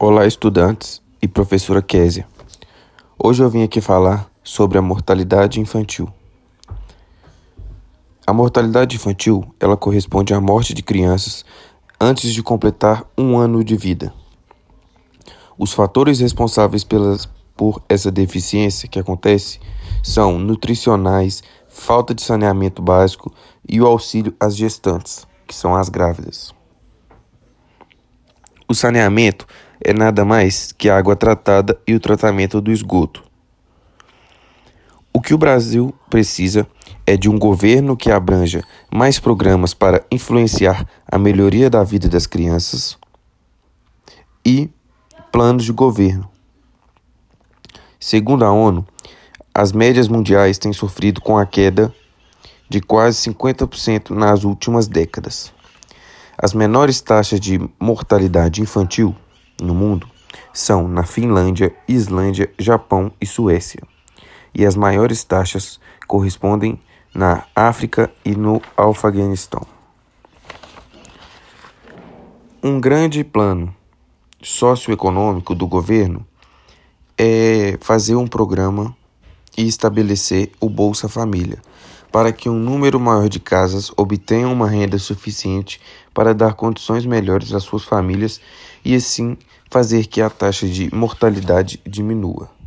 Olá, estudantes e professora Késia. Hoje eu vim aqui falar sobre a mortalidade infantil. A mortalidade infantil, ela corresponde à morte de crianças antes de completar um ano de vida. Os fatores responsáveis pelas, por essa deficiência que acontece são nutricionais, falta de saneamento básico e o auxílio às gestantes, que são as grávidas. O saneamento é nada mais que a água tratada e o tratamento do esgoto. O que o Brasil precisa é de um governo que abranja mais programas para influenciar a melhoria da vida das crianças e planos de governo. Segundo a ONU, as médias mundiais têm sofrido com a queda de quase 50% nas últimas décadas. As menores taxas de mortalidade infantil no mundo são na Finlândia, Islândia, Japão e Suécia. E as maiores taxas correspondem na África e no Afeganistão. Um grande plano socioeconômico do governo é fazer um programa e estabelecer o Bolsa Família, para que um número maior de casas obtenham uma renda suficiente para dar condições melhores às suas famílias e assim fazer que a taxa de mortalidade diminua.